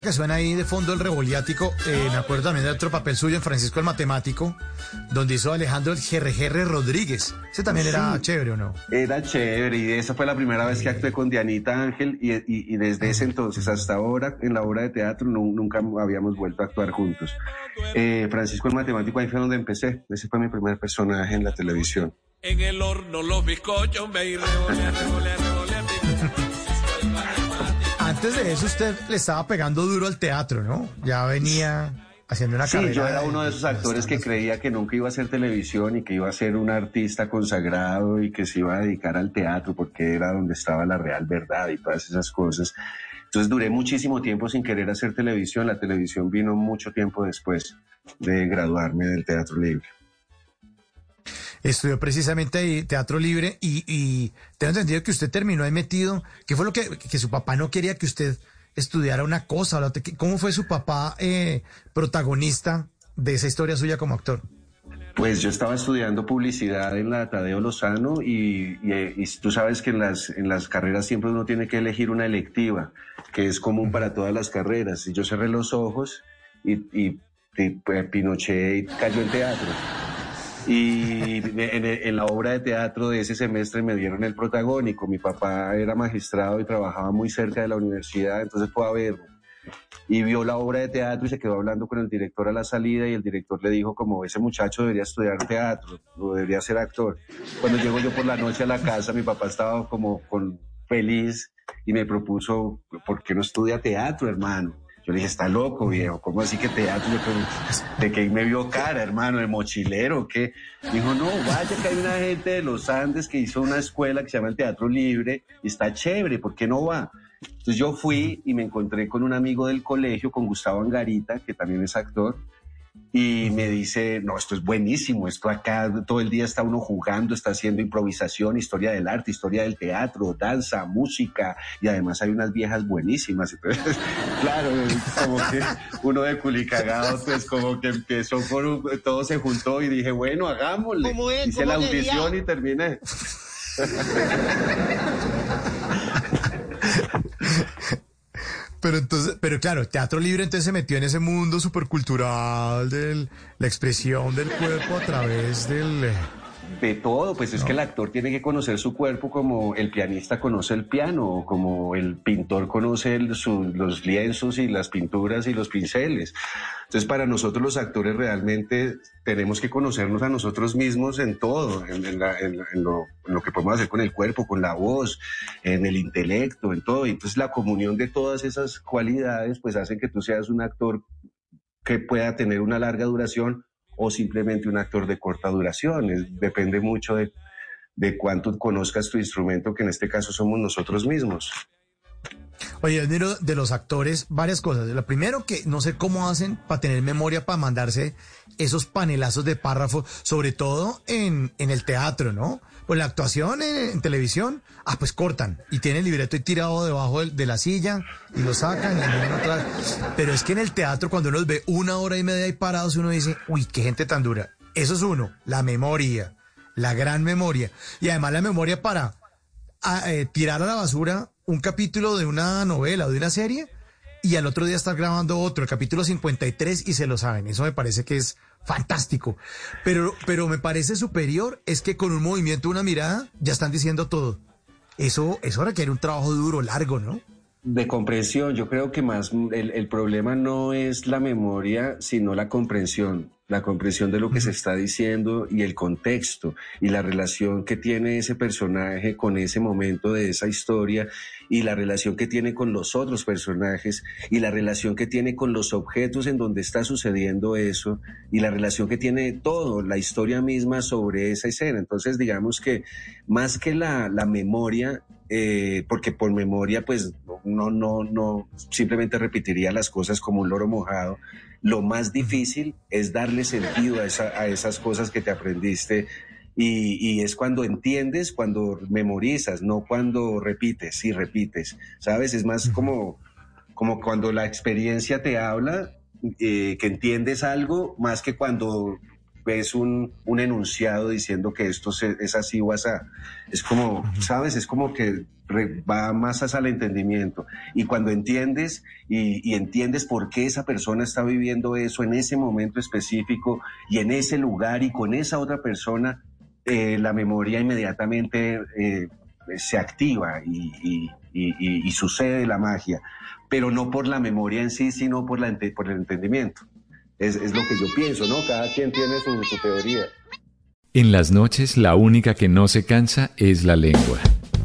Que suena ahí de fondo el revoliático, eh, me acuerdo también de otro papel suyo en Francisco el Matemático, donde hizo Alejandro el GRGR Rodríguez. Ese también era chévere, ¿o no? Era chévere, y esa fue la primera vez que actué con Dianita Ángel, y, y- y desde ese entonces hasta ahora, en la obra de teatro, nu- nunca habíamos vuelto a actuar juntos. Eh, Francisco el Matemático, ahí fue donde empecé. Ese fue mi primer personaje en la televisión. En el horno los bizcochos me Antes de eso usted le estaba pegando duro al teatro, ¿no? Ya venía haciendo una Sí, carrera. yo era uno de esos actores que creía que nunca iba a hacer televisión y que iba a ser un artista consagrado y que se iba a dedicar al teatro porque era donde estaba la real verdad y todas esas cosas. Entonces duré muchísimo tiempo sin querer hacer televisión. La televisión vino mucho tiempo después de graduarme del Teatro Libre. Estudió precisamente ahí Teatro Libre y, y tengo entendido que usted terminó ahí metido. ¿Qué fue lo que, que su papá no quería que usted estudiara una cosa? ¿Cómo fue su papá eh, protagonista de esa historia suya como actor? Pues yo estaba estudiando publicidad en la Tadeo Lozano y, y- y tú sabes que en las, en las carreras siempre uno tiene que elegir una electiva, que es común para todas las carreras. Y yo cerré los ojos y, y, y, pues, Pinochet cayó en teatro. Y en, en la obra de teatro de ese semestre me dieron el protagónico. Mi papá era magistrado y trabajaba muy cerca de la universidad, entonces fue a verlo y vio la obra de teatro y se quedó hablando con el director a la salida y el director le dijo como ese muchacho debería estudiar teatro debería ser actor. Cuando llego yo por la noche a la casa, mi papá estaba como con feliz y me propuso, ¿por qué no estudia teatro, hermano? Yo le dije, está loco, viejo, ¿cómo así que teatro? Pero, ¿De qué me vio cara, hermano? ¿De mochilero? ¿Qué? Dijo, no, vaya que hay una gente de los Andes que hizo una escuela que se llama el Teatro Libre y está chévere, ¿por qué no va? Entonces yo fui y me encontré con un amigo del colegio, con Gustavo Angarita, que también es actor, y me dice, no, esto es buenísimo, esto acá todo el día está uno jugando, está haciendo improvisación, historia del arte, historia del teatro, danza, música, y además hay unas viejas buenísimas. Entonces, claro, como que uno de culicagado, pues como que empezó por un- todo se juntó y dije, bueno, hagámosle. Hice ¿Cómo la sería? audición y terminé. Pero entonces, pero claro, Teatro Libre entonces se metió en ese mundo supercultural de la expresión del cuerpo a través del... De todo, pues es que el actor tiene que conocer su cuerpo como el pianista conoce el piano, o como el pintor conoce el- su- los lienzos y las pinturas y los pinceles. Entonces, para nosotros los actores realmente tenemos que conocernos a nosotros mismos en todo, en, en la- en- en lo, en lo que podemos hacer con el cuerpo, con la voz, en el intelecto, en todo. Y entonces la comunión de todas esas cualidades, pues hacen que tú seas un actor que pueda tener una larga duración o simplemente un actor de corta duración. Depende mucho de, de cuánto conozcas tu instrumento, que en este caso somos nosotros mismos. Oye, admiro de los actores varias cosas. Lo primero que no sé cómo hacen para tener memoria para mandarse esos panelazos de párrafos, sobre todo en, en el teatro, ¿no? Pues la actuación en, televisión, ah, pues cortan y tienen el libreto ahí tirado debajo de, la silla y lo sacan y vienen otra vez. Pero es que en el teatro, cuando uno los ve una hora y media ahí parados, uno dice, uy, qué gente tan dura. Eso es uno, la memoria, la gran memoria. Y además la memoria para a, eh, tirar a la basura un capítulo de una novela o de una serie y al otro día estar grabando otro, el capítulo 53 y se lo saben. Eso me parece que es fantástico. Pero, pero me parece superior es que con un movimiento, una mirada, ya están diciendo todo. Eso, eso requiere un trabajo duro, largo, ¿no? De comprensión, yo creo que más el, el problema no es la memoria, sino la comprensión, la comprensión de lo que se está diciendo y el contexto y la relación que tiene ese personaje con ese momento de esa historia y la relación que tiene con los otros personajes y la relación que tiene con los objetos en donde está sucediendo eso y la relación que tiene todo, la historia misma sobre esa escena. Entonces, digamos que más que la, la memoria, eh, porque por memoria, pues no, no, no, simplemente repetiría las cosas como un loro mojado. Lo más difícil es darle sentido a, esa, a esas cosas que te aprendiste y, y, es cuando entiendes, cuando memorizas, no cuando repites y repites, ¿sabes? Es más como, como cuando la experiencia te habla, eh, que entiendes algo, más que cuando ves un, un enunciado diciendo que esto es así o así. Es como, ¿sabes? Es como que va más hacia el entendimiento. Y cuando entiendes y, y, entiendes por qué esa persona está viviendo eso en ese momento específico y en ese lugar y con esa otra persona, eh, la memoria inmediatamente eh, se activa y, y, y, sucede la magia, pero no por la memoria en sí, sino por, la, por el entendimiento. Es, es, lo que yo pienso, ¿no? Cada quien tiene su, su teoría. En las noches la única que no se cansa es la lengua.